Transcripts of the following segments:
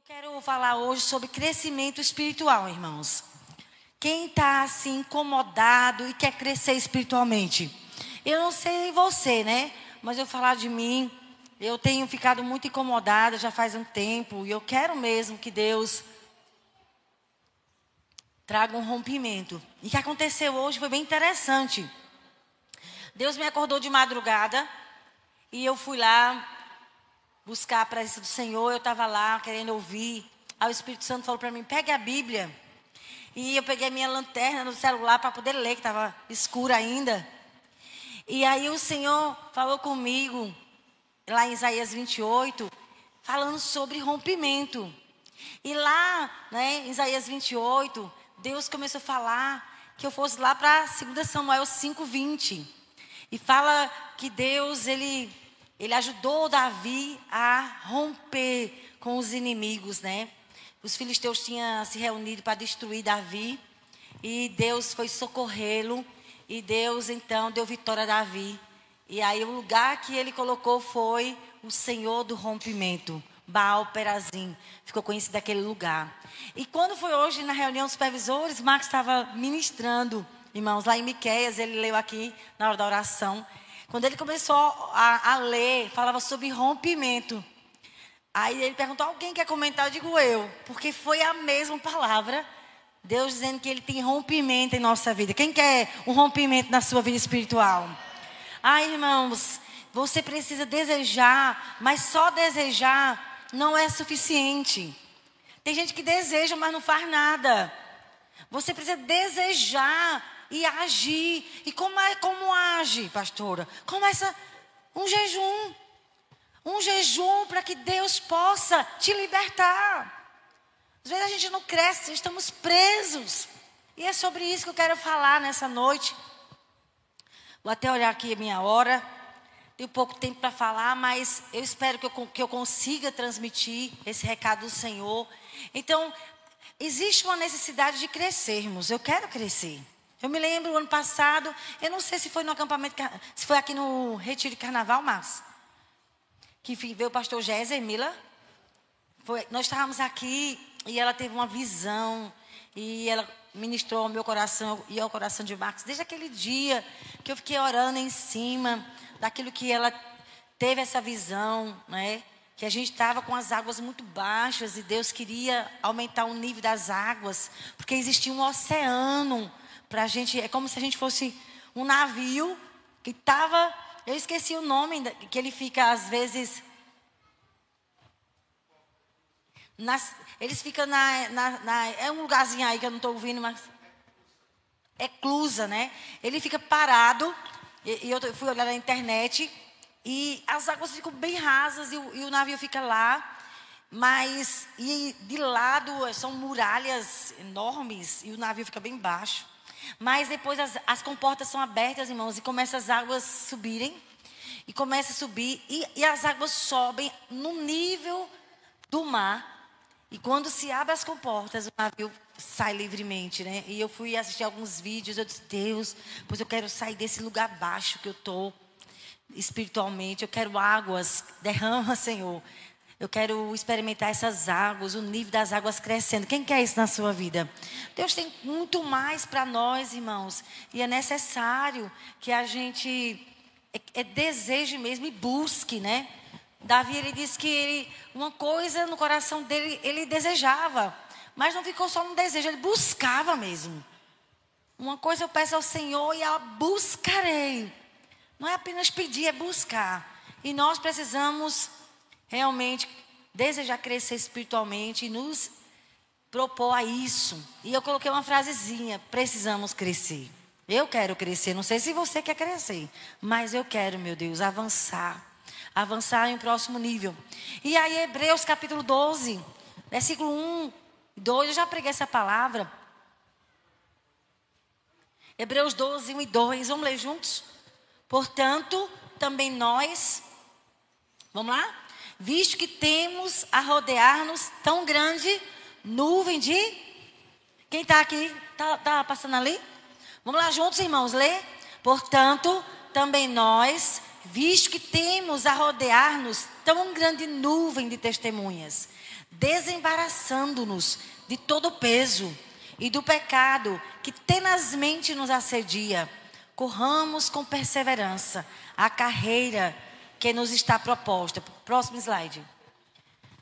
Eu quero falar hoje sobre crescimento espiritual, irmãos. Quem está assim incomodado e quer crescer espiritualmente? Eu não sei você, né? Mas eu falar de mim, eu tenho ficado muito incomodada já faz um tempo e eu quero mesmo que Deus traga um rompimento. E o que aconteceu hoje foi bem interessante. Deus me acordou de madrugada e eu fui lá buscar a presença do Senhor. Eu estava lá querendo ouvir. Aí o Espírito Santo falou para mim: pegue a Bíblia. E eu peguei minha lanterna no celular para poder ler, que estava escuro ainda. E aí o Senhor falou comigo, lá em Isaías 28, falando sobre rompimento. E lá, né, em Isaías 28, Deus começou a falar que eu fosse lá para 2 Samuel 5:20. E fala que Deus, ele ele ajudou Davi a romper com os inimigos, né? Os filisteus tinham se reunido para destruir Davi e Deus foi socorrê-lo e Deus então deu vitória a Davi. E aí o lugar que ele colocou foi o Senhor do rompimento, Baal Perazim. Ficou conhecido aquele lugar. E quando foi hoje na reunião dos supervisores, Marcos estava ministrando, irmãos, lá em Miqueias, ele leu aqui na hora da oração. Quando ele começou a, a ler, falava sobre rompimento. Aí ele perguntou: alguém quer comentar? Eu digo eu, porque foi a mesma palavra. Deus dizendo que ele tem rompimento em nossa vida. Quem quer um rompimento na sua vida espiritual? Ah, irmãos, você precisa desejar, mas só desejar não é suficiente. Tem gente que deseja, mas não faz nada. Você precisa desejar e agir. E como, é, como age, pastora? Começa um jejum. Um jejum para que Deus possa te libertar. Às vezes a gente não cresce, estamos presos. E é sobre isso que eu quero falar nessa noite. Vou até olhar aqui a minha hora. Tenho pouco tempo para falar, mas eu espero que eu, que eu consiga transmitir esse recado do Senhor. Então, existe uma necessidade de crescermos. Eu quero crescer. Eu me lembro ano passado, eu não sei se foi no acampamento, se foi aqui no Retiro de Carnaval, mas que veio o pastor Géser Mila. Foi, nós estávamos aqui e ela teve uma visão e ela ministrou ao meu coração e ao coração de Marcos desde aquele dia que eu fiquei orando em cima daquilo que ela teve essa visão, né? Que a gente estava com as águas muito baixas e Deus queria aumentar o nível das águas, porque existia um oceano para a gente, é como se a gente fosse um navio que estava, eu esqueci o nome, que ele fica às vezes. Nas, eles ficam na, na, na, É um lugarzinho aí que eu não estou ouvindo, mas. É clusa, né? Ele fica parado, e, e, eu fui olhar na internet, e as águas ficam bem rasas, e o, e o navio fica lá. Mas, e de lado são muralhas enormes, e o navio fica bem baixo. Mas depois as, as comportas são abertas, irmãos, e começam as águas subirem. E começa a subir, e, e as águas sobem no nível do mar. E quando se abre as comportas, o navio sai livremente, né? E eu fui assistir alguns vídeos, eu disse, Deus, pois eu quero sair desse lugar baixo que eu estou espiritualmente, eu quero águas, derrama, Senhor. Eu quero experimentar essas águas, o nível das águas crescendo. Quem quer isso na sua vida? Deus tem muito mais para nós, irmãos. E é necessário que a gente é, é, deseje mesmo e busque, né? Davi, ele disse que ele, uma coisa no coração dele, ele desejava. Mas não ficou só no desejo, ele buscava mesmo. Uma coisa eu peço ao Senhor e a buscarei. Não é apenas pedir, é buscar. E nós precisamos realmente desejar crescer espiritualmente e nos propor a isso. E eu coloquei uma frasezinha: precisamos crescer. Eu quero crescer, não sei se você quer crescer, mas eu quero, meu Deus, avançar. Avançar em um próximo nível. E aí, Hebreus capítulo 12, versículo 1, 2, eu já preguei essa palavra. Hebreus 12, 1 e 2, vamos ler juntos? Portanto, também nós, vamos lá? Visto que temos a rodear-nos tão grande nuvem de. Quem está aqui? Está tá passando ali? Vamos lá juntos, irmãos, ler. Portanto, também nós, visto que temos a rodear-nos tão grande nuvem de testemunhas, desembaraçando-nos de todo o peso e do pecado que tenazmente nos assedia. Corramos com perseverança a carreira que nos está proposta. Próximo slide.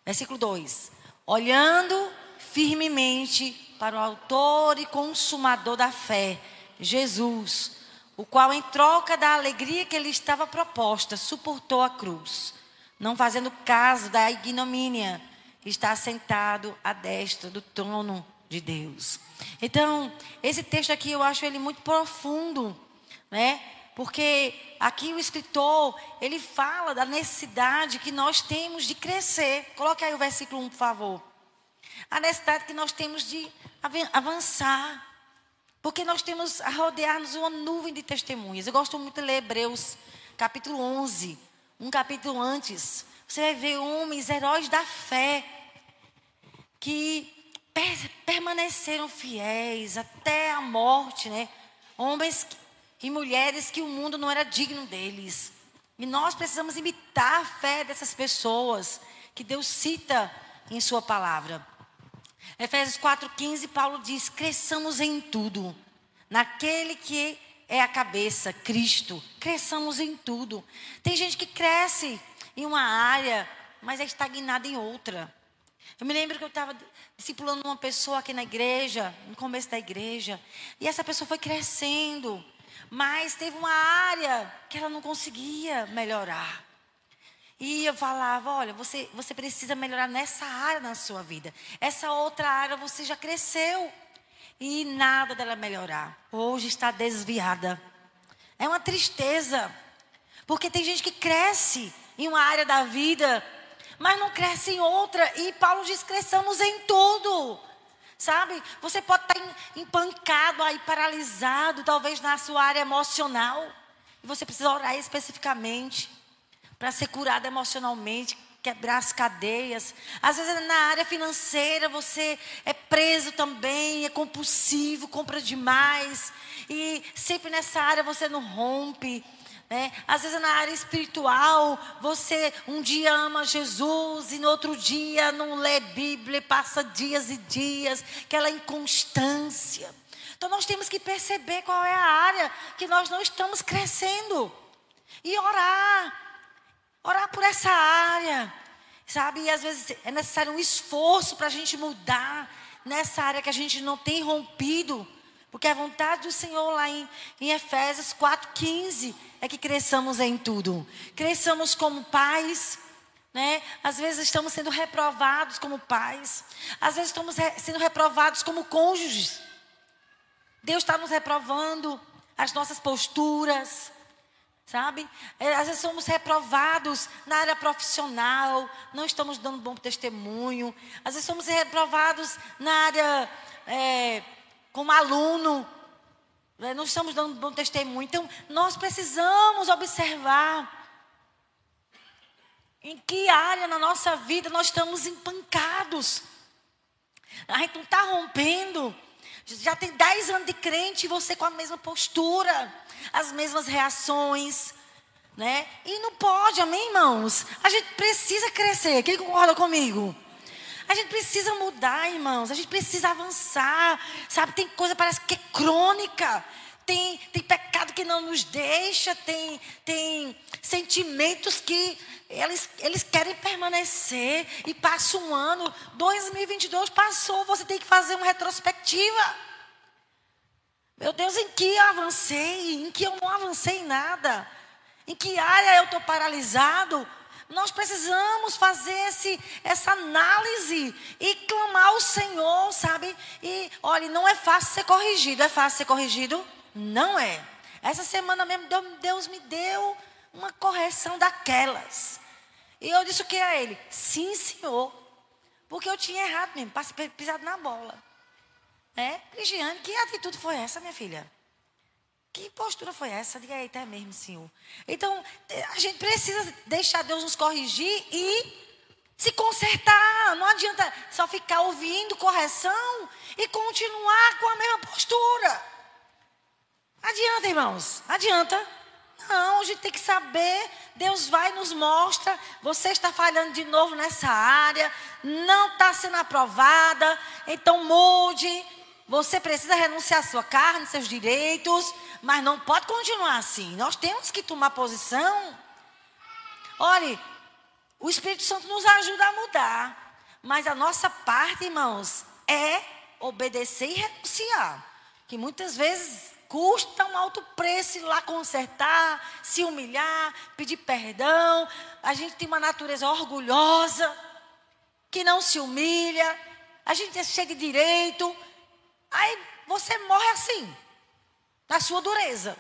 Versículo 2. Olhando firmemente para o Autor e Consumador da fé, Jesus, o qual, em troca da alegria que lhe estava proposta, suportou a cruz, não fazendo caso da ignomínia, está sentado à destra do trono de Deus. Então, esse texto aqui eu acho ele muito profundo, né? Porque aqui o escritor, ele fala da necessidade que nós temos de crescer. Coloque aí o versículo 1, por favor. A necessidade que nós temos de avançar. Porque nós temos a rodear-nos uma nuvem de testemunhas. Eu gosto muito de ler Hebreus, capítulo 11. Um capítulo antes. Você vai ver homens, heróis da fé, que permaneceram fiéis até a morte, né? Homens e mulheres que o mundo não era digno deles. E nós precisamos imitar a fé dessas pessoas que Deus cita em Sua palavra. Efésios 4,15, Paulo diz: cresçamos em tudo, naquele que é a cabeça, Cristo. Cresçamos em tudo. Tem gente que cresce em uma área, mas é estagnada em outra. Eu me lembro que eu estava discipulando uma pessoa aqui na igreja, no começo da igreja, e essa pessoa foi crescendo, mas teve uma área que ela não conseguia melhorar. E eu falava: olha, você, você precisa melhorar nessa área na sua vida. Essa outra área você já cresceu. E nada dela melhorar. Hoje está desviada. É uma tristeza. Porque tem gente que cresce em uma área da vida, mas não cresce em outra. E Paulo diz: cresçamos em tudo. Sabe? Você pode estar empancado aí, paralisado, talvez na sua área emocional. E você precisa orar especificamente para ser curado emocionalmente, quebrar as cadeias. Às vezes na área financeira você é preso também, é compulsivo, compra demais. E sempre nessa área você não rompe. Né? Às vezes na área espiritual, você um dia ama Jesus e no outro dia não lê Bíblia, passa dias e dias, aquela inconstância. Então nós temos que perceber qual é a área que nós não estamos crescendo e orar. Orar por essa área, sabe? E às vezes é necessário um esforço para a gente mudar nessa área que a gente não tem rompido. Porque a vontade do Senhor lá em, em Efésios 4,15 é que cresçamos em tudo. Cresçamos como pais, né? Às vezes estamos sendo reprovados como pais. Às vezes estamos re sendo reprovados como cônjuges. Deus está nos reprovando as nossas posturas, Sabe? É, às vezes somos reprovados na área profissional, não estamos dando bom testemunho. Às vezes somos reprovados na área é, como aluno, né? não estamos dando bom testemunho. Então, nós precisamos observar em que área na nossa vida nós estamos empancados. A gente não está rompendo. Já tem 10 anos de crente e você com a mesma postura as mesmas reações, né? E não pode, amém, irmãos? A gente precisa crescer. Quem concorda comigo? A gente precisa mudar, irmãos. A gente precisa avançar. Sabe, tem coisa parece que é crônica. Tem, tem pecado que não nos deixa. Tem, tem sentimentos que eles, eles querem permanecer. E passa um ano. 2022 passou. Você tem que fazer uma retrospectiva. Meu Deus, em que eu avancei? Em que eu não avancei em nada? Em que área eu estou paralisado? Nós precisamos fazer esse, essa análise e clamar ao Senhor, sabe? E olha, não é fácil ser corrigido. É fácil ser corrigido? Não é. Essa semana mesmo Deus me deu uma correção daquelas. E eu disse o que a ele? Sim, senhor. Porque eu tinha errado mesmo, pisado na bola. É, Cristiane, que atitude foi essa, minha filha? Que postura foi essa? Diga aí, é mesmo, Senhor. Então, a gente precisa deixar Deus nos corrigir e se consertar. Não adianta só ficar ouvindo correção e continuar com a mesma postura. Adianta, irmãos. Adianta. Não, a gente tem que saber. Deus vai nos mostra. Você está falhando de novo nessa área. Não está sendo aprovada. Então mude. Você precisa renunciar à sua carne, seus direitos. Mas não pode continuar assim. Nós temos que tomar posição. Olhe, o Espírito Santo nos ajuda a mudar. Mas a nossa parte, irmãos, é obedecer e renunciar. Que muitas vezes custa um alto preço ir lá consertar, se humilhar, pedir perdão. A gente tem uma natureza orgulhosa, que não se humilha. A gente é cheio de direito. Aí você morre assim, na sua dureza.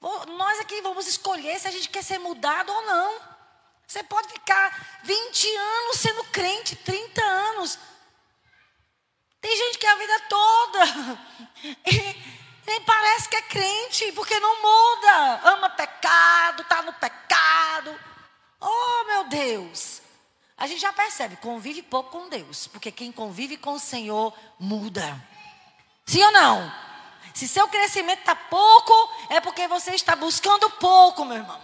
Nós aqui vamos escolher se a gente quer ser mudado ou não. Você pode ficar 20 anos sendo crente, 30 anos. Tem gente que é a vida toda. Nem parece que é crente, porque não muda. Ama pecado, está no pecado. Oh, meu Deus. A gente já percebe, convive pouco com Deus. Porque quem convive com o Senhor muda. Sim ou não? Se seu crescimento está pouco, é porque você está buscando pouco, meu irmão.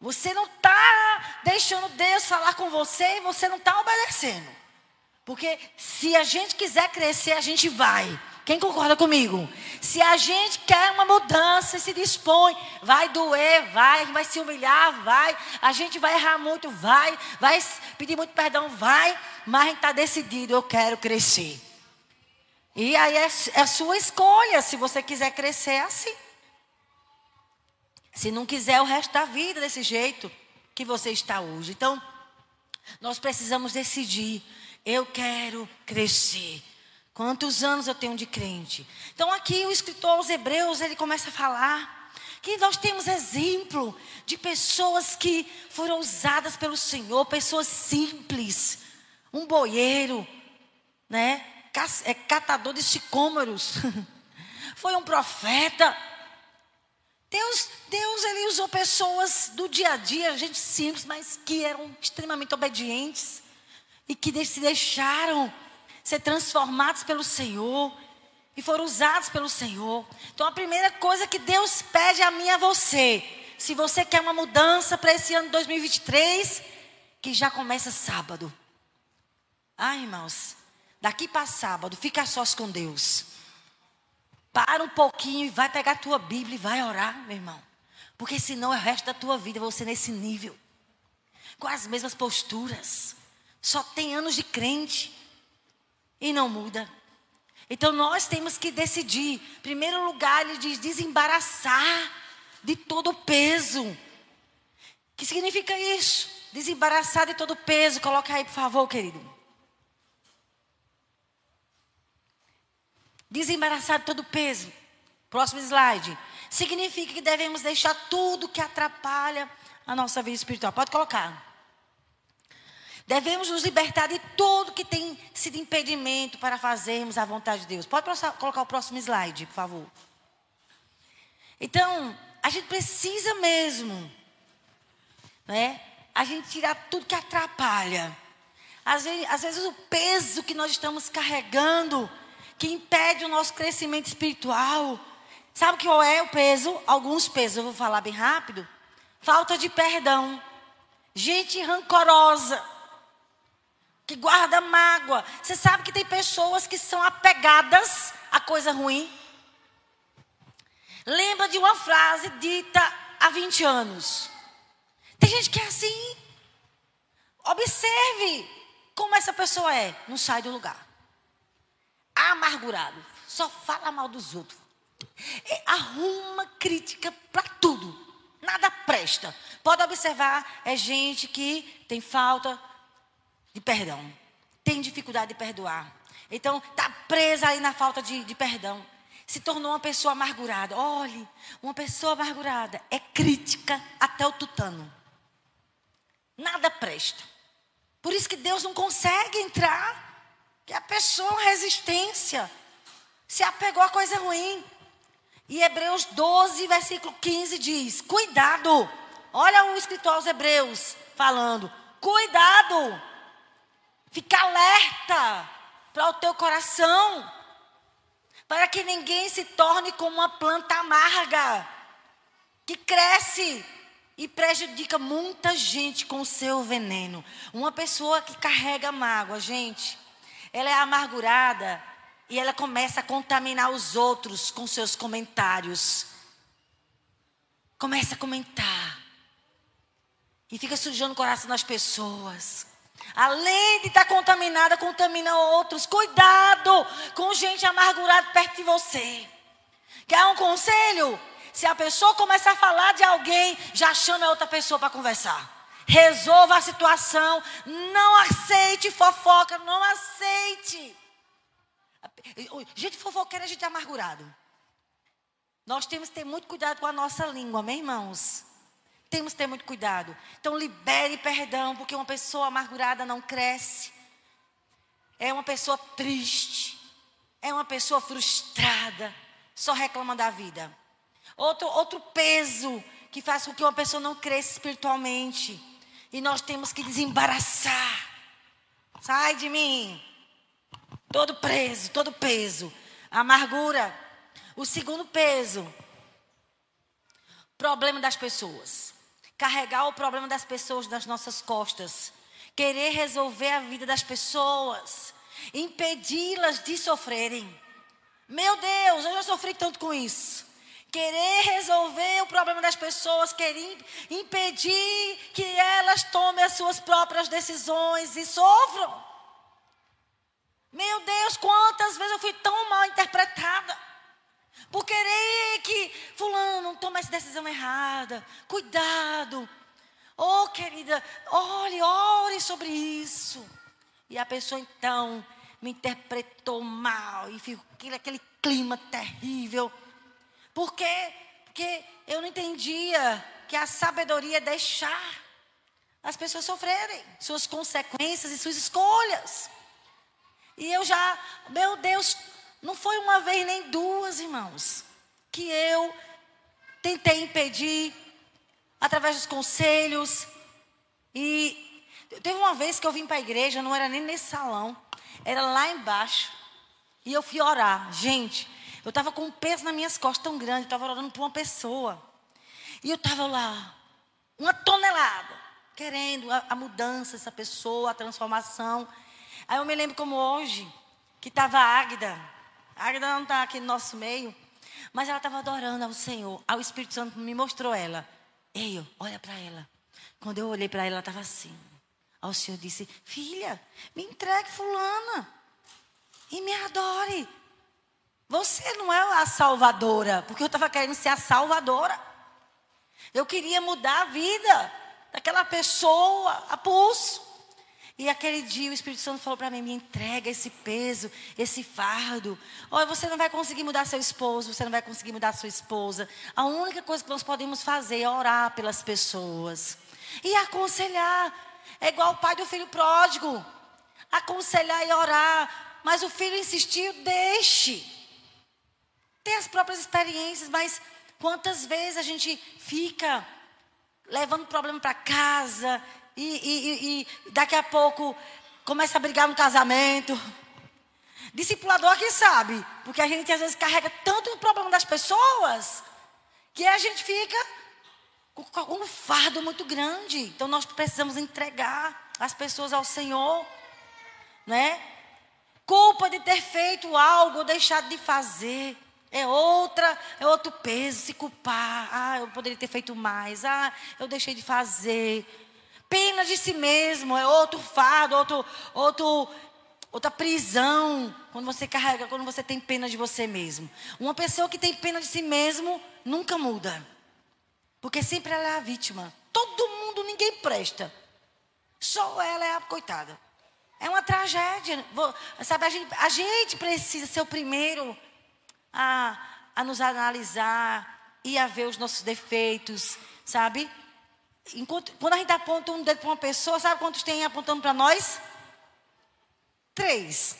Você não está deixando Deus falar com você e você não está obedecendo. Porque se a gente quiser crescer, a gente vai. Quem concorda comigo? Se a gente quer uma mudança e se dispõe, vai doer, vai, vai se humilhar, vai, a gente vai errar muito, vai, vai pedir muito perdão, vai, mas a gente está decidido, eu quero crescer. E aí é, é a sua escolha, se você quiser crescer assim. Se não quiser o resto da vida desse jeito que você está hoje. Então, nós precisamos decidir. Eu quero crescer. Quantos anos eu tenho de crente? Então, aqui o escritor aos Hebreus, ele começa a falar que nós temos exemplo de pessoas que foram usadas pelo Senhor, pessoas simples, um boieiro, né? É, catador de sicômoros, foi um profeta. Deus, Deus ele usou pessoas do dia a dia, gente simples, mas que eram extremamente obedientes e que se deixaram ser transformados pelo Senhor e foram usados pelo Senhor. Então a primeira coisa que Deus pede a mim e a você, se você quer uma mudança para esse ano 2023, que já começa sábado. Ah, irmãos, daqui para sábado, fica sós com Deus. Para um pouquinho e vai pegar a tua Bíblia e vai orar, meu irmão. Porque senão é o resto da tua vida você nesse nível. Com as mesmas posturas. Só tem anos de crente e não muda. Então nós temos que decidir. Em primeiro lugar, ele diz desembaraçar de todo o peso. O que significa isso? Desembaraçar de todo o peso. Coloca aí, por favor, querido. Desembaraçar de todo o peso. Próximo slide. Significa que devemos deixar tudo que atrapalha a nossa vida espiritual. Pode colocar. Devemos nos libertar de tudo que tem sido impedimento para fazermos a vontade de Deus. Pode colocar o próximo slide, por favor. Então, a gente precisa mesmo, né? A gente tirar tudo que atrapalha. Às vezes, às vezes o peso que nós estamos carregando, que impede o nosso crescimento espiritual. Sabe qual é o peso? Alguns pesos, eu vou falar bem rápido. Falta de perdão. Gente rancorosa que guarda mágoa. Você sabe que tem pessoas que são apegadas a coisa ruim? Lembra de uma frase dita há 20 anos. Tem gente que é assim. Observe como essa pessoa é. Não sai do lugar. Amargurado. Só fala mal dos outros. arruma crítica para tudo. Nada presta. Pode observar, é gente que tem falta de perdão. Tem dificuldade de perdoar. Então, está presa aí na falta de, de perdão. Se tornou uma pessoa amargurada. Olhe, uma pessoa amargurada é crítica até o tutano. Nada presta. Por isso que Deus não consegue entrar. Que a pessoa, resistência, se apegou a coisa ruim. E Hebreus 12, versículo 15 diz: Cuidado. Olha o escritor aos Hebreus falando: Cuidado Fica alerta para o teu coração, para que ninguém se torne como uma planta amarga, que cresce e prejudica muita gente com o seu veneno. Uma pessoa que carrega mágoa, gente, ela é amargurada e ela começa a contaminar os outros com seus comentários. Começa a comentar. E fica sujando o coração das pessoas. Além de estar contaminada, contamina outros. Cuidado com gente amargurada perto de você. Quer um conselho? Se a pessoa começar a falar de alguém, já chama a outra pessoa para conversar. Resolva a situação. Não aceite fofoca, não aceite. Gente fofoqueira, a gente é amargurado. Nós temos que ter muito cuidado com a nossa língua, amém, irmãos? Temos que ter muito cuidado. Então, libere perdão, porque uma pessoa amargurada não cresce. É uma pessoa triste. É uma pessoa frustrada. Só reclama da vida. Outro, outro peso que faz com que uma pessoa não cresça espiritualmente. E nós temos que desembaraçar. Sai de mim. Todo preso, todo peso. Amargura. O segundo peso. Problema das pessoas. Carregar o problema das pessoas nas nossas costas. Querer resolver a vida das pessoas. Impedi-las de sofrerem. Meu Deus, eu já sofri tanto com isso querer resolver o problema das pessoas, querer impedir que elas tomem as suas próprias decisões e sofram. Meu Deus, quantas vezes eu fui tão mal interpretada. Por querer que fulano tome essa decisão errada. Cuidado. Oh, querida, olhe, ore sobre isso. E a pessoa então me interpretou mal e ficou aquele, aquele clima terrível. Por quê? Porque eu não entendia que a sabedoria é deixar as pessoas sofrerem suas consequências e suas escolhas. E eu já, meu Deus, não foi uma vez nem duas, irmãos, que eu tentei impedir através dos conselhos. E teve uma vez que eu vim para a igreja, não era nem nesse salão, era lá embaixo. E eu fui orar. Gente, eu estava com um peso nas minhas costas tão grande, estava orando por uma pessoa. E eu estava lá, uma tonelada, querendo a, a mudança dessa pessoa, a transformação. Aí eu me lembro como hoje, que estava Águida. A Águida não está aqui no nosso meio, mas ela estava adorando ao Senhor. Aí o Espírito Santo me mostrou ela. Ei, olha para ela. Quando eu olhei para ela, ela estava assim. Aí o Senhor disse: Filha, me entregue fulana e me adore. Você não é a salvadora, porque eu estava querendo ser a salvadora. Eu queria mudar a vida daquela pessoa a pulso. E aquele dia o Espírito Santo falou para mim: me entrega esse peso, esse fardo. Olha, você não vai conseguir mudar seu esposo, você não vai conseguir mudar sua esposa. A única coisa que nós podemos fazer é orar pelas pessoas e aconselhar. É igual o pai do filho pródigo: aconselhar e orar. Mas o filho insistiu, deixe tem as próprias experiências, mas quantas vezes a gente fica levando problema para casa e, e, e, daqui a pouco começa a brigar no casamento. Discipulador que sabe, porque a gente às vezes carrega tanto o problema das pessoas que a gente fica com um fardo muito grande. Então nós precisamos entregar as pessoas ao Senhor, né? Culpa de ter feito algo ou deixado de fazer. É outra, é outro peso, se culpar. Ah, eu poderia ter feito mais. Ah, eu deixei de fazer. Pena de si mesmo, é outro fardo, outro, outro, outra prisão. Quando você carrega, quando você tem pena de você mesmo. Uma pessoa que tem pena de si mesmo nunca muda. Porque sempre ela é a vítima. Todo mundo, ninguém presta. Só ela é a coitada. É uma tragédia. Sabe, a gente, a gente precisa ser o primeiro a, a nos analisar e a ver os nossos defeitos, sabe? Enquanto, quando a gente aponta um dedo para uma pessoa, sabe quantos tem apontando para nós? Três.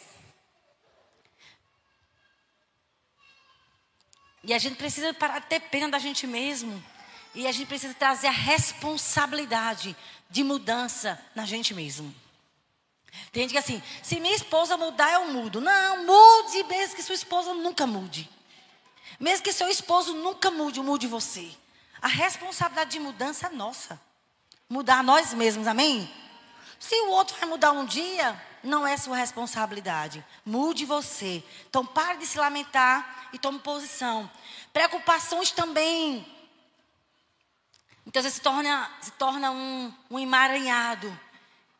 E a gente precisa parar de ter pena da gente mesmo. E a gente precisa trazer a responsabilidade de mudança na gente mesmo. Tem gente que assim, se minha esposa mudar, eu mudo. Não, mude mesmo que sua esposa nunca mude. Mesmo que seu esposo nunca mude, mude você. A responsabilidade de mudança é nossa. Mudar nós mesmos, amém? Se o outro vai mudar um dia, não é sua responsabilidade. Mude você. Então pare de se lamentar e tome posição. Preocupações também. Muitas vezes se torna, se torna um, um emaranhado.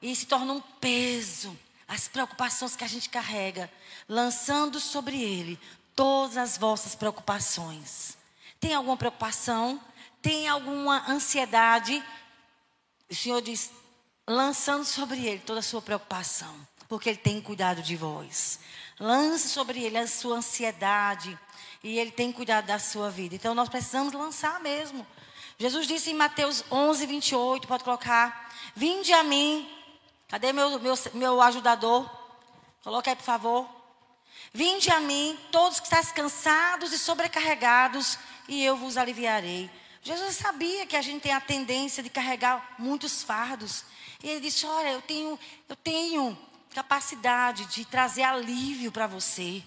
E se torna um peso. As preocupações que a gente carrega. Lançando sobre ele todas as vossas preocupações. Tem alguma preocupação? Tem alguma ansiedade? O Senhor diz: lançando sobre ele toda a sua preocupação, porque ele tem cuidado de vós. Lance sobre ele a sua ansiedade e ele tem cuidado da sua vida. Então nós precisamos lançar mesmo. Jesus disse em Mateus 11, 28, pode colocar: Vinde a mim. Cadê meu, meu, meu ajudador? Coloca aí, por favor. Vinde a mim, todos que estáis cansados e sobrecarregados, e eu vos aliviarei. Jesus sabia que a gente tem a tendência de carregar muitos fardos. E ele disse: Olha, eu tenho, eu tenho capacidade de trazer alívio para você.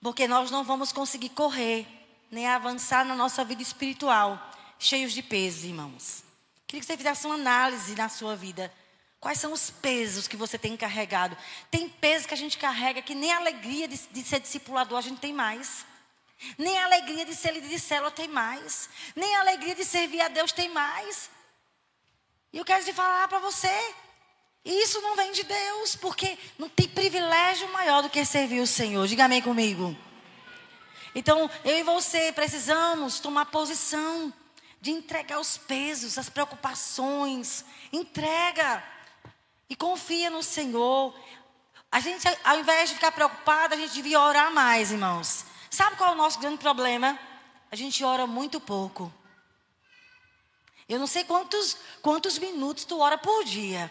Porque nós não vamos conseguir correr, nem avançar na nossa vida espiritual, cheios de pesos, irmãos. Queria que você fizesse uma análise na sua vida. Quais são os pesos que você tem carregado? Tem pesos que a gente carrega que nem a alegria de, de ser discipulador a gente tem mais. Nem a alegria de ser líder de célula tem mais. Nem a alegria de servir a Deus tem mais. E eu quero te falar para você. Isso não vem de Deus, porque não tem privilégio maior do que servir o Senhor. Diga amém comigo. Então, eu e você precisamos tomar posição de entregar os pesos, as preocupações. Entrega. E confia no Senhor. A gente, ao invés de ficar preocupado, a gente devia orar mais, irmãos. Sabe qual é o nosso grande problema? A gente ora muito pouco. Eu não sei quantos, quantos minutos tu ora por dia.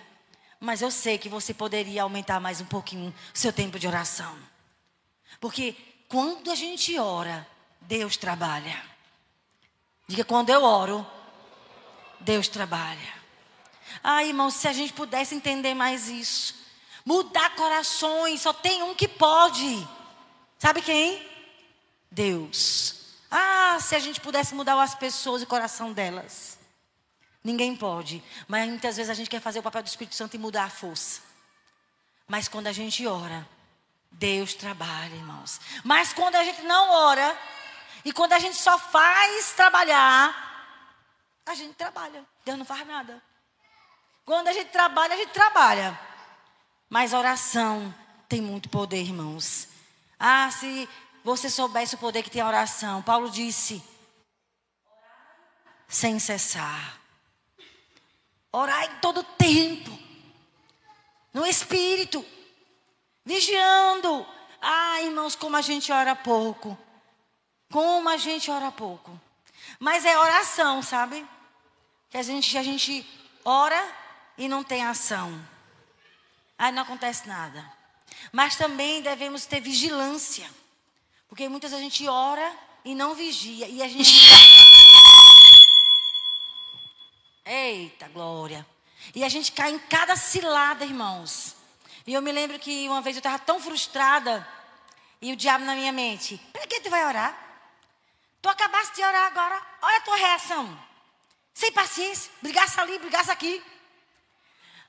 Mas eu sei que você poderia aumentar mais um pouquinho o seu tempo de oração. Porque quando a gente ora, Deus trabalha. Diga, quando eu oro, Deus trabalha. Ah, irmão, se a gente pudesse entender mais isso. Mudar corações, só tem um que pode. Sabe quem? Deus. Ah, se a gente pudesse mudar as pessoas e o coração delas. Ninguém pode. Mas muitas vezes a gente quer fazer o papel do Espírito Santo e mudar a força. Mas quando a gente ora, Deus trabalha, irmãos. Mas quando a gente não ora, e quando a gente só faz trabalhar, a gente trabalha. Deus não faz nada. Quando a gente trabalha, a gente trabalha. Mas oração tem muito poder, irmãos. Ah, se você soubesse o poder que tem a oração. Paulo disse: sem cessar. Orar em todo tempo. No espírito. Vigiando. Ah, irmãos, como a gente ora pouco. Como a gente ora pouco. Mas é oração, sabe? Que a gente, a gente ora e não tem ação. Aí não acontece nada. Mas também devemos ter vigilância. Porque muitas vezes a gente ora e não vigia. E a gente. Eita, glória. E a gente cai em cada cilada, irmãos. E eu me lembro que uma vez eu estava tão frustrada. E o diabo na minha mente: para que tu vai orar? Tu acabaste de orar agora. Olha a tua reação. Sem paciência. Brigasse ali, brigasse aqui.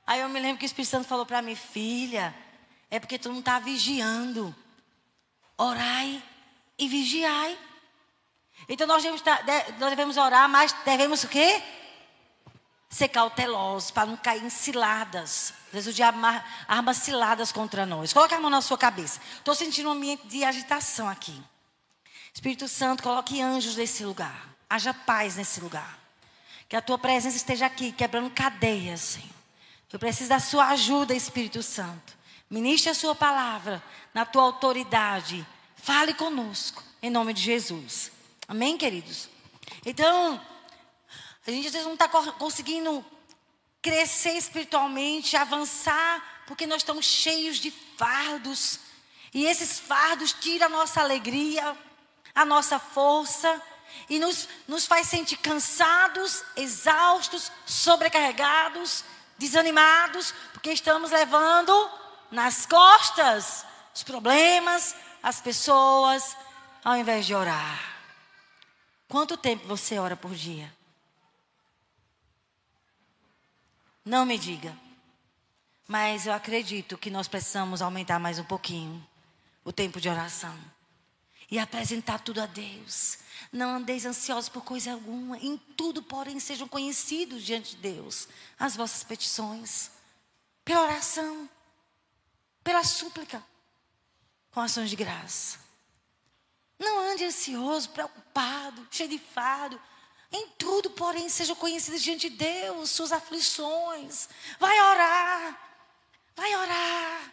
Aí eu me lembro que o Espírito Santo falou para mim: Filha, é porque tu não está vigiando. Orai e vigiai. Então nós devemos, nós devemos orar, mas devemos o quê? Ser cautelosos para não cair em ciladas. Às vezes o diabo arma ciladas contra nós. Coloque a mão na sua cabeça. Estou sentindo um ambiente de agitação aqui. Espírito Santo, coloque anjos nesse lugar. Haja paz nesse lugar. Que a tua presença esteja aqui, quebrando cadeias, Senhor. Eu preciso da sua ajuda, Espírito Santo. Ministre a sua palavra na tua autoridade Fale conosco, em nome de Jesus. Amém, queridos? Então, a gente às vezes não está conseguindo crescer espiritualmente, avançar, porque nós estamos cheios de fardos. E esses fardos tiram a nossa alegria, a nossa força e nos, nos faz sentir cansados, exaustos, sobrecarregados, desanimados, porque estamos levando nas costas os problemas, as pessoas ao invés de orar. Quanto tempo você ora por dia? Não me diga. Mas eu acredito que nós precisamos aumentar mais um pouquinho o tempo de oração e apresentar tudo a Deus. Não andeis ansiosos por coisa alguma, em tudo, porém, sejam conhecidos diante de Deus as vossas petições, pela oração, pela súplica, com ações de graça. Não ande ansioso, preocupado, cheio de fado. Em tudo, porém, sejam conhecidos diante de Deus suas aflições. Vai orar, vai orar,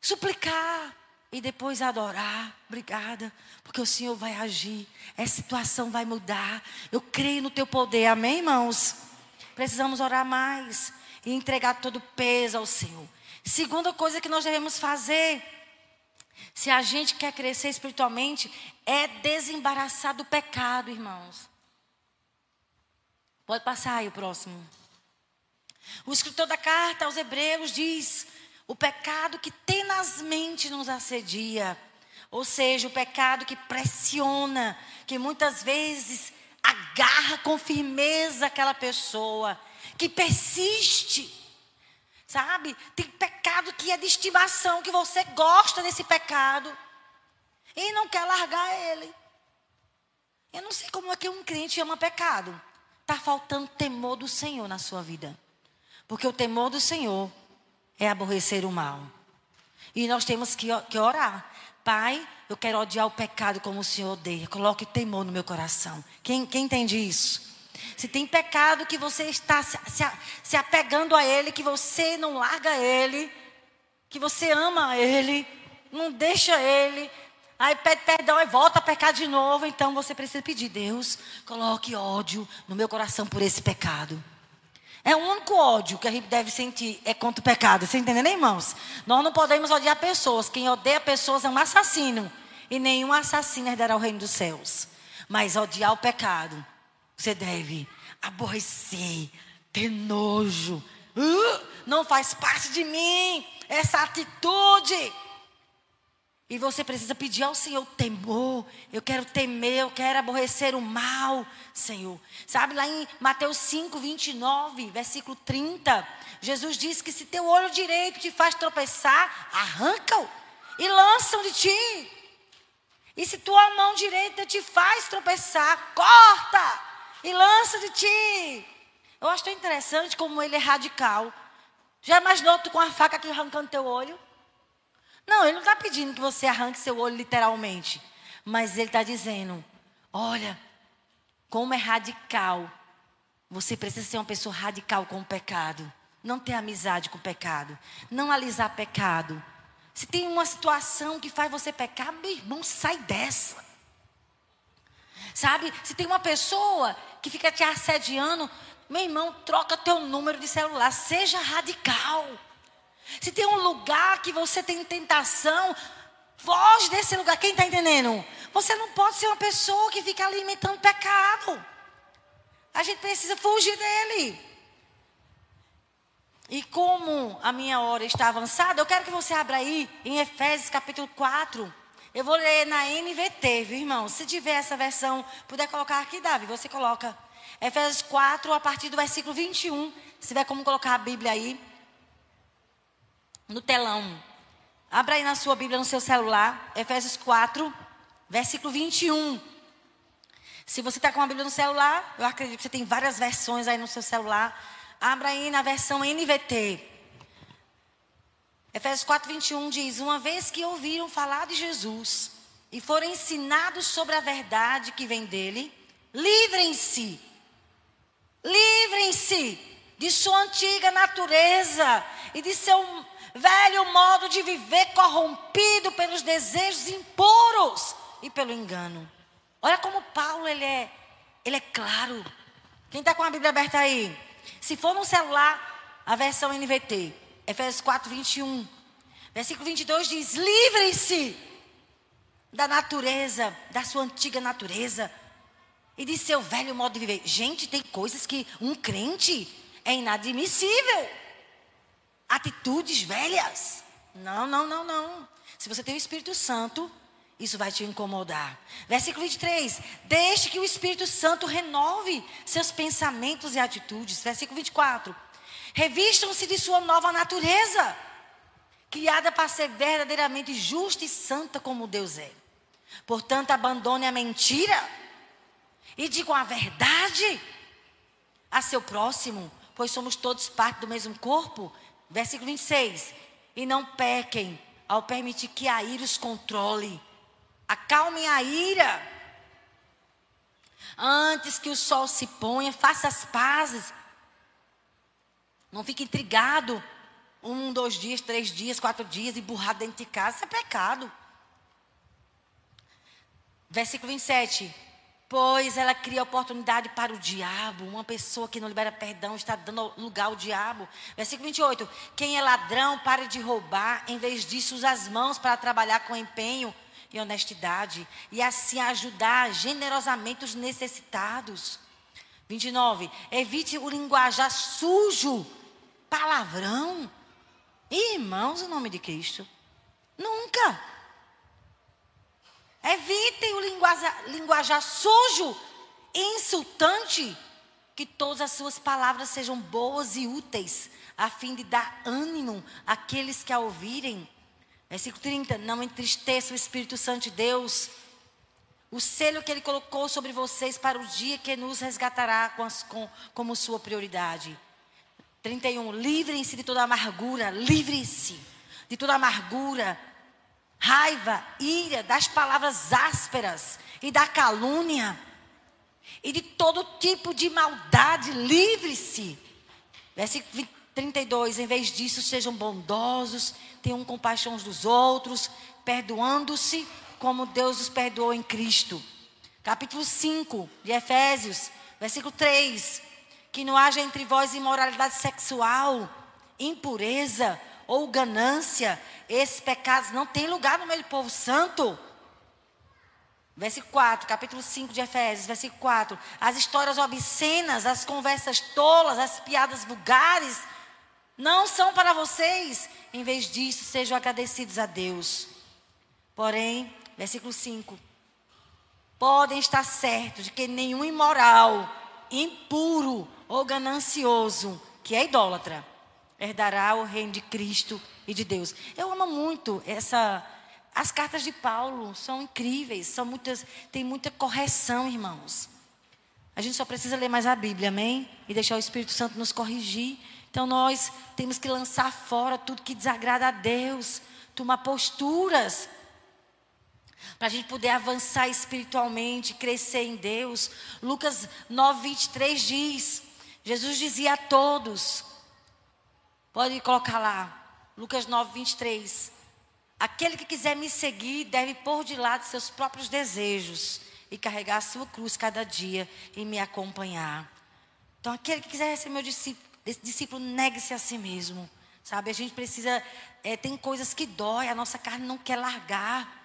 suplicar e depois adorar. Obrigada, porque o Senhor vai agir. Essa situação vai mudar. Eu creio no teu poder. Amém, irmãos? Precisamos orar mais e entregar todo o peso ao Senhor. Segunda coisa que nós devemos fazer, se a gente quer crescer espiritualmente, é desembaraçar do pecado, irmãos. Pode passar aí o próximo. O escritor da carta aos Hebreus diz: o pecado que tenazmente nos assedia, ou seja, o pecado que pressiona, que muitas vezes agarra com firmeza aquela pessoa, que persiste. Sabe? Tem pecado que é de estimação, que você gosta desse pecado e não quer largar ele. Eu não sei como é que um crente ama pecado. Está faltando temor do Senhor na sua vida. Porque o temor do Senhor é aborrecer o mal. E nós temos que, que orar. Pai, eu quero odiar o pecado como o Senhor odeia. Coloque temor no meu coração. Quem, quem entende isso? Se tem pecado que você está se, se, se apegando a ele, que você não larga ele, que você ama ele, não deixa ele, aí pede perdão e volta a pecar de novo, então você precisa pedir, Deus, coloque ódio no meu coração por esse pecado. É o único ódio que a gente deve sentir é contra o pecado. Você entendeu, irmãos? Nós não podemos odiar pessoas. Quem odeia pessoas é um assassino. E nenhum assassino herdará o reino dos céus. Mas odiar o pecado, você deve aborrecer, ter nojo. Uh, não faz parte de mim essa atitude. E você precisa pedir ao Senhor temor. Eu quero temer, eu quero aborrecer o mal, Senhor. Sabe lá em Mateus 5, 29, versículo 30, Jesus diz que se teu olho direito te faz tropeçar, arranca-o e lança-o de ti. E se tua mão direita te faz tropeçar, corta e lança de ti. Eu acho tão interessante como ele é radical. Já imaginou tu com a faca aqui arrancando teu olho? Não, ele não está pedindo que você arranque seu olho literalmente. Mas ele está dizendo: olha, como é radical. Você precisa ser uma pessoa radical com o pecado. Não ter amizade com o pecado. Não alisar pecado. Se tem uma situação que faz você pecar, meu irmão, sai dessa. Sabe? Se tem uma pessoa que fica te assediando, meu irmão, troca teu número de celular. Seja radical. Se tem um lugar que você tem tentação, foge desse lugar. Quem está entendendo? Você não pode ser uma pessoa que fica alimentando pecado. A gente precisa fugir dele. E como a minha hora está avançada, eu quero que você abra aí em Efésios capítulo 4. Eu vou ler na NVT, viu, irmão? Se tiver essa versão, puder colocar aqui, Davi, você coloca. Efésios 4, a partir do versículo 21. Se tiver como colocar a Bíblia aí no telão. Abra aí na sua Bíblia, no seu celular, Efésios 4, versículo 21. Se você está com a Bíblia no celular, eu acredito que você tem várias versões aí no seu celular. Abra aí na versão NVT. Efésios 4, 21 diz: Uma vez que ouviram falar de Jesus e foram ensinados sobre a verdade que vem dele, livrem-se, livrem-se de sua antiga natureza e de seu velho modo de viver corrompido pelos desejos impuros e pelo engano. Olha como Paulo ele é, ele é claro. Quem está com a Bíblia aberta aí? Se for no celular, a versão NVT, Efésios 4, 21. Versículo 22 diz: Livrem-se da natureza, da sua antiga natureza e de seu velho modo de viver. Gente, tem coisas que um crente é inadmissível atitudes velhas. Não, não, não, não. Se você tem o Espírito Santo, isso vai te incomodar. Versículo 23. Deixe que o Espírito Santo renove seus pensamentos e atitudes. Versículo 24. Revistam-se de sua nova natureza, criada para ser verdadeiramente justa e santa como Deus é. Portanto, abandone a mentira e digam a verdade a seu próximo, pois somos todos parte do mesmo corpo. Versículo 26. E não pequem ao permitir que a ira os controle. Acalmem a ira. Antes que o sol se ponha, faça as pazes. Não fique intrigado. Um, dois dias, três dias, quatro dias, emburrado dentro de casa. Isso é pecado. Versículo 27. Pois ela cria oportunidade para o diabo. Uma pessoa que não libera perdão está dando lugar ao diabo. Versículo 28. Quem é ladrão, pare de roubar. Em vez disso, usa as mãos para trabalhar com empenho e honestidade. E assim ajudar generosamente os necessitados. 29. Evite o linguajar sujo, palavrão. Irmãos, em nome de Cristo. Nunca. Evitem o linguajar, linguajar sujo e insultante. Que todas as suas palavras sejam boas e úteis, a fim de dar ânimo àqueles que a ouvirem. Versículo 30. Não entristeça o Espírito Santo de Deus, o selo que ele colocou sobre vocês para o dia que nos resgatará com as, com, como sua prioridade. 31. Livrem-se de toda amargura, livre-se de toda amargura, raiva, ira, das palavras ásperas e da calúnia e de todo tipo de maldade, livre-se. Versículo 32, em vez disso, sejam bondosos, tenham compaixão uns dos outros, perdoando-se como Deus os perdoou em Cristo. Capítulo 5 de Efésios, versículo 3. Que não haja entre vós imoralidade sexual, impureza ou ganância, esses pecados não têm lugar no meio do povo santo. Versículo 4, capítulo 5 de Efésios, versículo 4. As histórias obscenas, as conversas tolas, as piadas vulgares, não são para vocês. Em vez disso, sejam agradecidos a Deus. Porém, versículo 5. Podem estar certos de que nenhum imoral, impuro ou ganancioso, que é idólatra, herdará o reino de Cristo e de Deus. Eu amo muito essa. As cartas de Paulo são incríveis, são muitas, tem muita correção, irmãos. A gente só precisa ler mais a Bíblia, amém? E deixar o Espírito Santo nos corrigir. Então nós temos que lançar fora tudo que desagrada a Deus, tomar posturas para a gente poder avançar espiritualmente, crescer em Deus. Lucas 9, 23 diz: Jesus dizia a todos: Pode colocar lá. Lucas 9, 23. Aquele que quiser me seguir deve pôr de lado seus próprios desejos e carregar a sua cruz cada dia e me acompanhar. Então, aquele que quiser ser meu discípulo, discípulo negue-se a si mesmo. Sabe, a gente precisa. É, tem coisas que dói, a nossa carne não quer largar.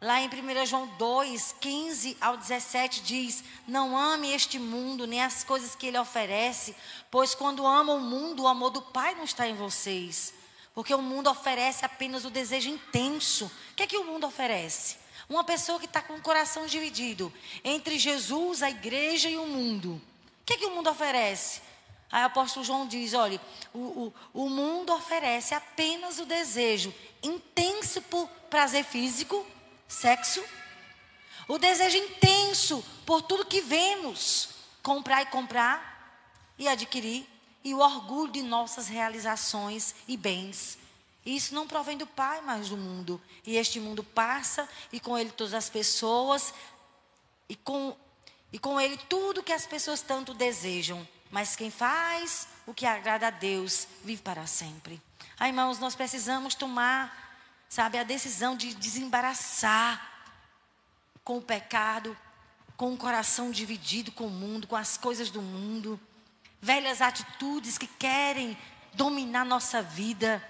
Lá em 1 João 2, 15 ao 17 diz: Não ame este mundo, nem as coisas que ele oferece, pois quando ama o mundo, o amor do Pai não está em vocês. Porque o mundo oferece apenas o desejo intenso. O que é que o mundo oferece? Uma pessoa que está com o coração dividido entre Jesus, a igreja e o mundo. O que é que o mundo oferece? Aí o apóstolo João diz: olha, o, o, o mundo oferece apenas o desejo intenso por prazer físico Sexo. O desejo intenso por tudo que vemos. Comprar e comprar e adquirir. E o orgulho de nossas realizações e bens. Isso não provém do Pai, mas do mundo. E este mundo passa, e com ele todas as pessoas, e com, e com ele tudo que as pessoas tanto desejam. Mas quem faz o que agrada a Deus vive para sempre. Ah, irmãos, nós precisamos tomar sabe, a decisão de desembaraçar com o pecado, com o coração dividido com o mundo, com as coisas do mundo, velhas atitudes que querem dominar nossa vida.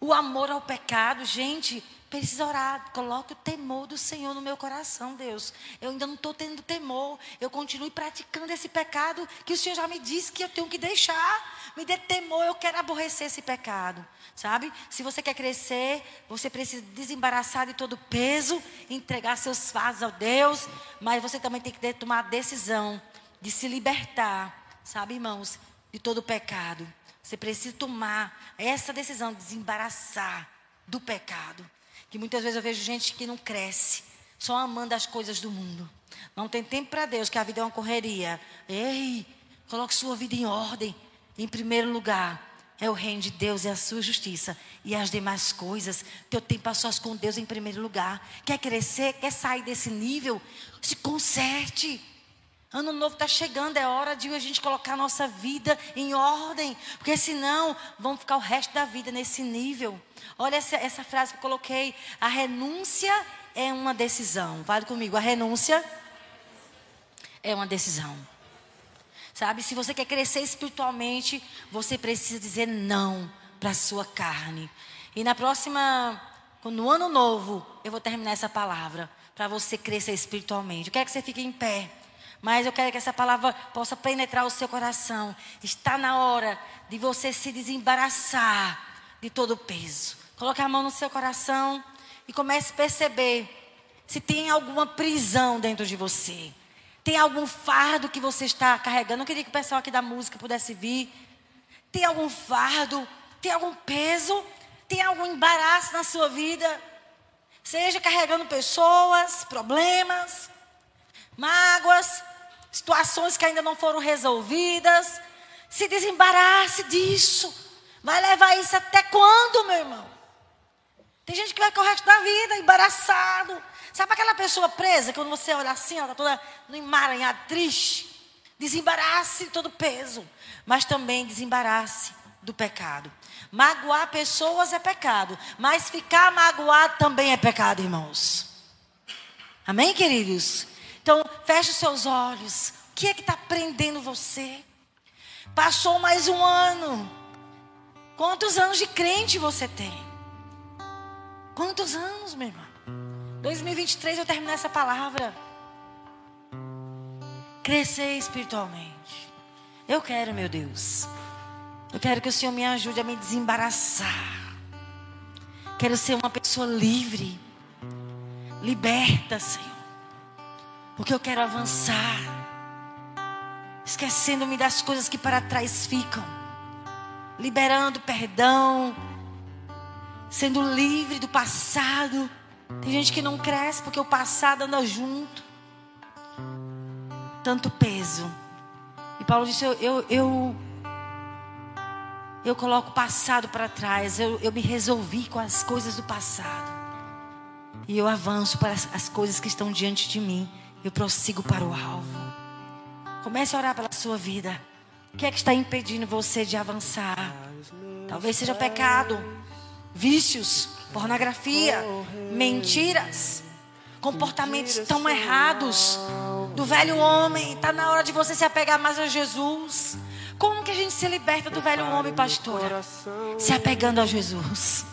O amor ao pecado, gente, precisa orar. Coloque o temor do Senhor no meu coração, Deus. Eu ainda não estou tendo temor. Eu continuo praticando esse pecado que o Senhor já me disse que eu tenho que deixar. Me dê temor, eu quero aborrecer esse pecado. Sabe? Se você quer crescer, você precisa desembaraçar de todo peso, entregar seus fardos ao Deus. Mas você também tem que tomar a decisão de se libertar, sabe, irmãos, de todo pecado. Você precisa tomar essa decisão de desembaraçar do pecado. Que muitas vezes eu vejo gente que não cresce, só amando as coisas do mundo. Não tem tempo para Deus, que a vida é uma correria. Ei, coloque sua vida em ordem. Em primeiro lugar, é o reino de Deus e a sua justiça. E as demais coisas, teu tempo a sós com Deus em primeiro lugar. Quer crescer, quer sair desse nível? Se conserte. Ano novo está chegando, é hora de a gente colocar a nossa vida em ordem, porque senão vamos ficar o resto da vida nesse nível. Olha essa, essa frase que eu coloquei: a renúncia é uma decisão. Vale comigo, a renúncia é uma decisão. Sabe, se você quer crescer espiritualmente, você precisa dizer não para a sua carne. E na próxima, no ano novo, eu vou terminar essa palavra para você crescer espiritualmente. Eu quero que você fique em pé. Mas eu quero que essa palavra possa penetrar o seu coração. Está na hora de você se desembaraçar de todo o peso. Coloque a mão no seu coração e comece a perceber se tem alguma prisão dentro de você. Tem algum fardo que você está carregando? Eu queria que o pessoal aqui da música pudesse vir. Tem algum fardo? Tem algum peso? Tem algum embaraço na sua vida? Seja carregando pessoas, problemas, mágoas, situações que ainda não foram resolvidas. Se desembarace disso. Vai levar isso até quando, meu irmão? Tem gente que vai com o resto da vida embaraçado. Sabe aquela pessoa presa, quando você olha assim, ela está toda no emaranhado, triste? Desembarace de todo peso, mas também desembarace do pecado. Magoar pessoas é pecado, mas ficar magoado também é pecado, irmãos. Amém, queridos? Então, feche os seus olhos. O que é que está prendendo você? Passou mais um ano. Quantos anos de crente você tem? Quantos anos, meu irmão? 2023 eu terminar essa palavra. Crescer espiritualmente. Eu quero, meu Deus. Eu quero que o Senhor me ajude a me desembaraçar. Quero ser uma pessoa livre. Liberta, Senhor. Porque eu quero avançar. Esquecendo-me das coisas que para trás ficam. Liberando perdão. Sendo livre do passado. Tem gente que não cresce porque o passado anda junto. Tanto peso. E Paulo disse: Eu, eu, eu, eu coloco o passado para trás. Eu, eu me resolvi com as coisas do passado. E eu avanço para as, as coisas que estão diante de mim eu prossigo para o alvo. Comece a orar pela sua vida. O que é que está impedindo você de avançar? Talvez seja pecado, vícios, pornografia, mentiras, comportamentos tão errados do velho homem. Está na hora de você se apegar mais a Jesus. Como que a gente se liberta do velho homem, pastora? Se apegando a Jesus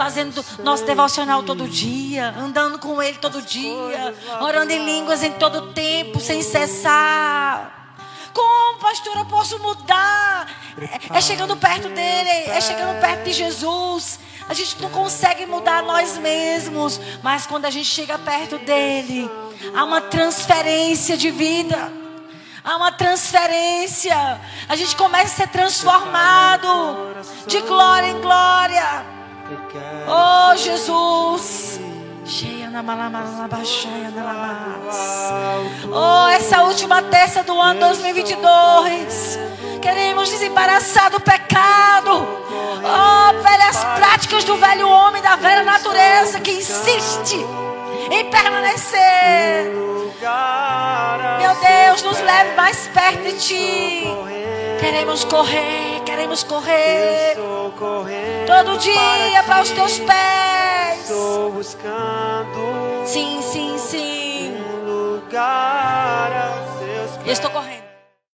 fazendo nosso devocional todo dia, andando com Ele todo dia, orando em línguas em todo tempo, sem cessar. Como, pastor, eu posso mudar? É, é chegando perto dele, é chegando perto de Jesus. A gente não consegue mudar nós mesmos, mas quando a gente chega perto dele, há uma transferência de vida. Há uma transferência. A gente começa a ser transformado de glória em glória. Oh Jesus. Oh, essa última terça do ano 2022. Queremos desembaraçar do pecado. Oh, velhas práticas do velho homem, da velha natureza que insiste em permanecer. Meu Deus, nos leve mais perto de Ti. Queremos correr, queremos correr todo dia para os teus pés. Estou buscando. Sim, sim, sim. Um lugar aos teus pés. Estou correndo.